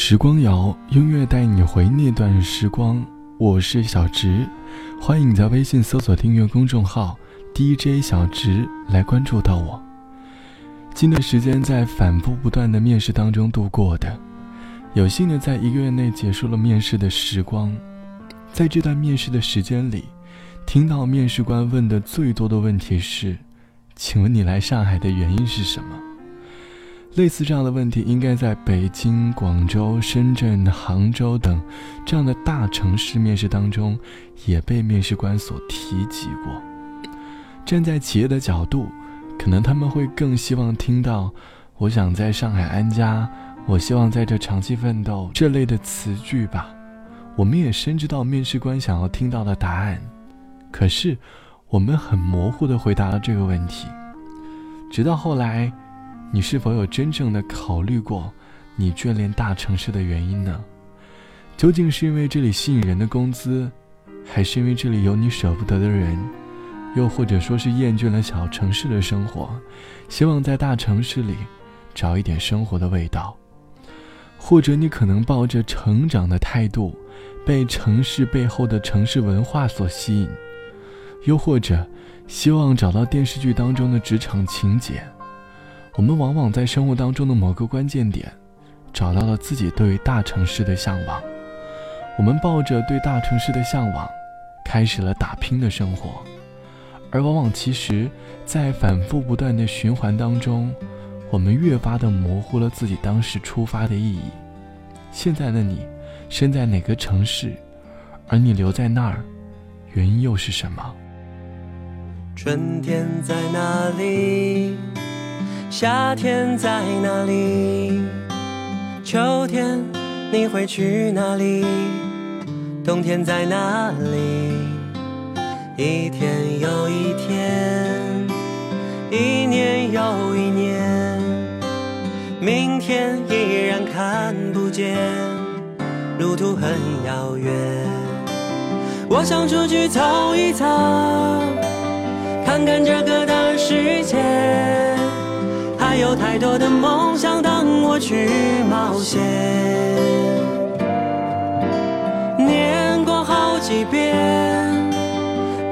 时光谣，音乐带你回那段时光。我是小直，欢迎你在微信搜索订阅公众号 DJ 小直来关注到我。近段时间在反复不断的面试当中度过的，有幸的在一个月内结束了面试的时光。在这段面试的时间里，听到面试官问的最多的问题是：“请问你来上海的原因是什么？”类似这样的问题，应该在北京、广州、深圳、杭州等这样的大城市面试当中，也被面试官所提及过。站在企业的角度，可能他们会更希望听到“我想在上海安家”“我希望在这长期奋斗”这类的词句吧。我们也深知到面试官想要听到的答案，可是我们很模糊地回答了这个问题，直到后来。你是否有真正的考虑过，你眷恋大城市的原因呢？究竟是因为这里吸引人的工资，还是因为这里有你舍不得的人，又或者说是厌倦了小城市的生活，希望在大城市里找一点生活的味道？或者你可能抱着成长的态度，被城市背后的城市文化所吸引，又或者希望找到电视剧当中的职场情节？我们往往在生活当中的某个关键点，找到了自己对大城市的向往。我们抱着对大城市的向往，开始了打拼的生活。而往往其实，在反复不断的循环当中，我们越发的模糊了自己当时出发的意义。现在的你，身在哪个城市？而你留在那儿，原因又是什么？春天在哪里？夏天在哪里？秋天你会去哪里？冬天在哪里？一天又一天，一年又一年，明天依然看不见，路途很遥远。我想出去走一走，看看这个大世界。有太多的梦想等我去冒险，念过好几遍，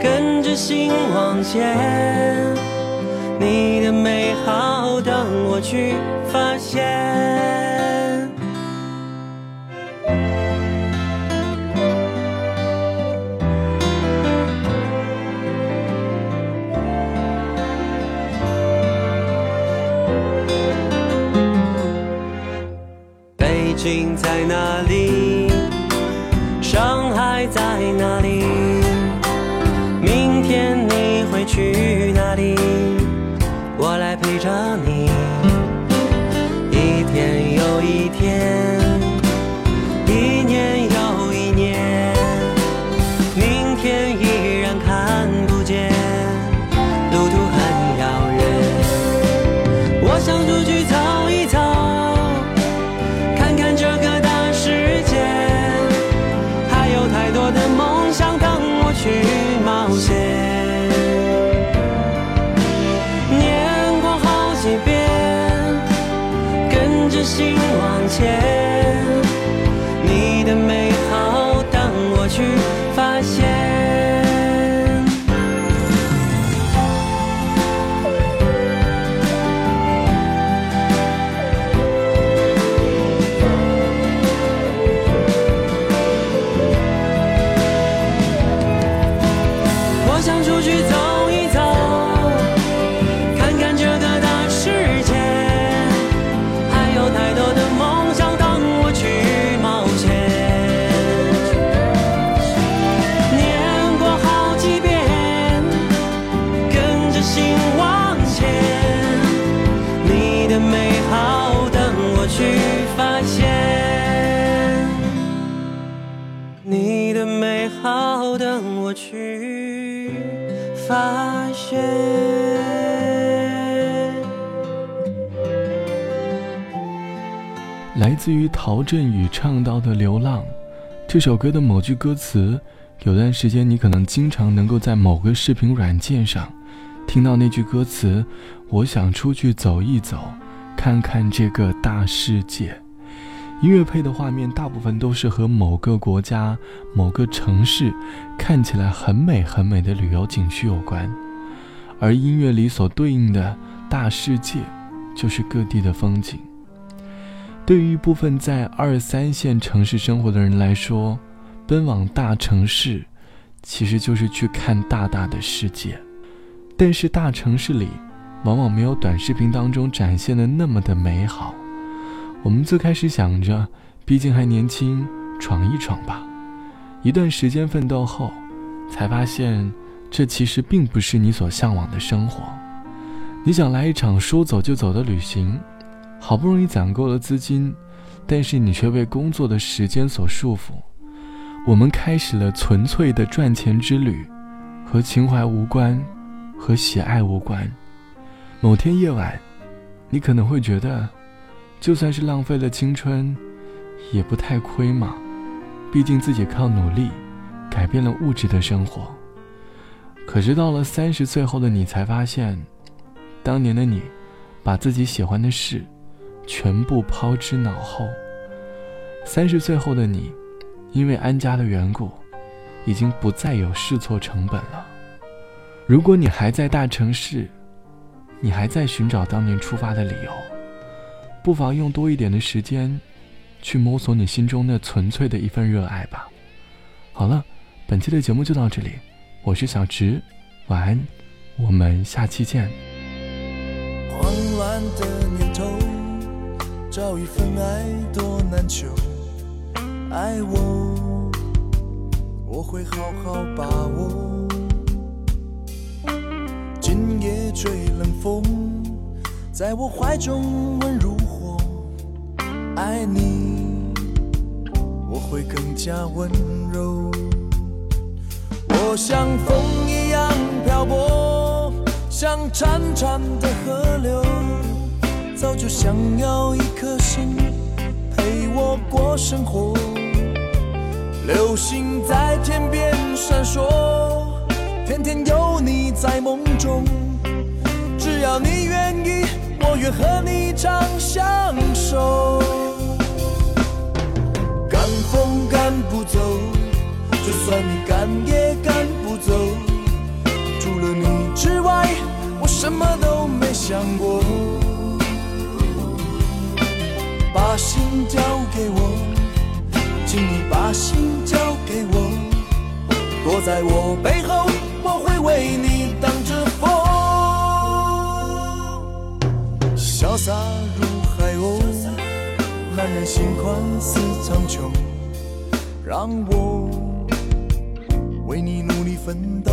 跟着心往前，你的美好等我去发现。来陪着你，发现。来自于陶振宇唱到的《流浪》这首歌的某句歌词，有段时间你可能经常能够在某个视频软件上听到那句歌词：“我想出去走一走，看看这个大世界。”音乐配的画面大部分都是和某个国家、某个城市看起来很美很美的旅游景区有关，而音乐里所对应的大世界，就是各地的风景。对于一部分在二三线城市生活的人来说，奔往大城市，其实就是去看大大的世界。但是大城市里，往往没有短视频当中展现的那么的美好。我们最开始想着，毕竟还年轻，闯一闯吧。一段时间奋斗后，才发现，这其实并不是你所向往的生活。你想来一场说走就走的旅行，好不容易攒够了资金，但是你却被工作的时间所束缚。我们开始了纯粹的赚钱之旅，和情怀无关，和喜爱无关。某天夜晚，你可能会觉得。就算是浪费了青春，也不太亏嘛。毕竟自己靠努力，改变了物质的生活。可是到了三十岁后的你，才发现，当年的你，把自己喜欢的事，全部抛之脑后。三十岁后的你，因为安家的缘故，已经不再有试错成本了。如果你还在大城市，你还在寻找当年出发的理由。不妨用多一点的时间，去摸索你心中那纯粹的一份热爱吧。好了，本期的节目就到这里，我是小直，晚安，我们下期见。慌乱的念头，找一份爱多难求，爱我，我会好好把握。今夜吹冷风，在我怀中温如。爱你，我会更加温柔。我像风一样漂泊，像潺潺的河流，早就想要一颗心陪我过生活。流星在天边闪烁，天天有你在梦中。只要你愿意，我愿和你长赶也赶不走。除了你之外，我什么都没想过。把心交给我，请你把心交给我。躲在我背后，我会为你挡着风。潇洒如海鸥，男人心宽似苍穹。让我为你努力奋斗，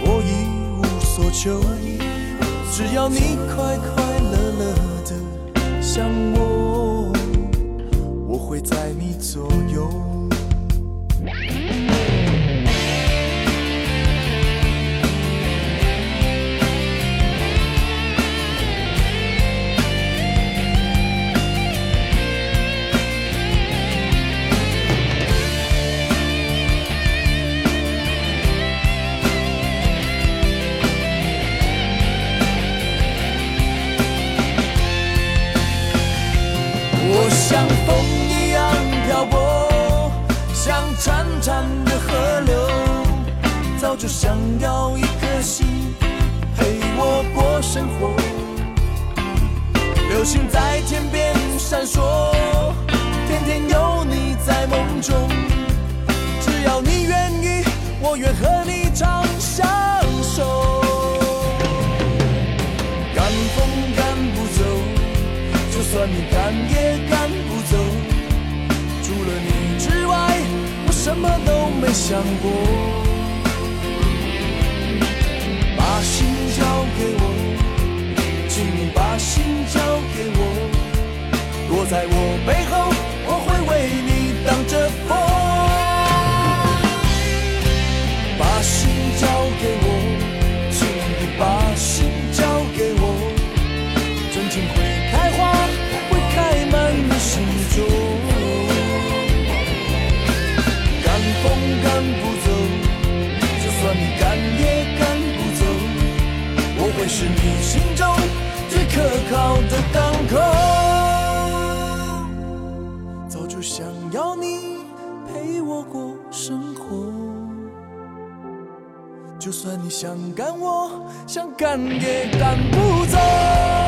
我一无所求，只要你快快乐乐的想我，我会在你左右。想要一颗心陪我过生活，流星在天边闪烁，天天有你在梦中。只要你愿意，我愿和你长相守。赶风赶不走，就算你赶也赶不走。除了你之外，我什么都没想过。把心交给我，请你把心交给我，躲在我背后，我会为你挡着风。是你心中最可靠的港口。早就想要你陪我过生活。就算你想赶我想赶也赶不走。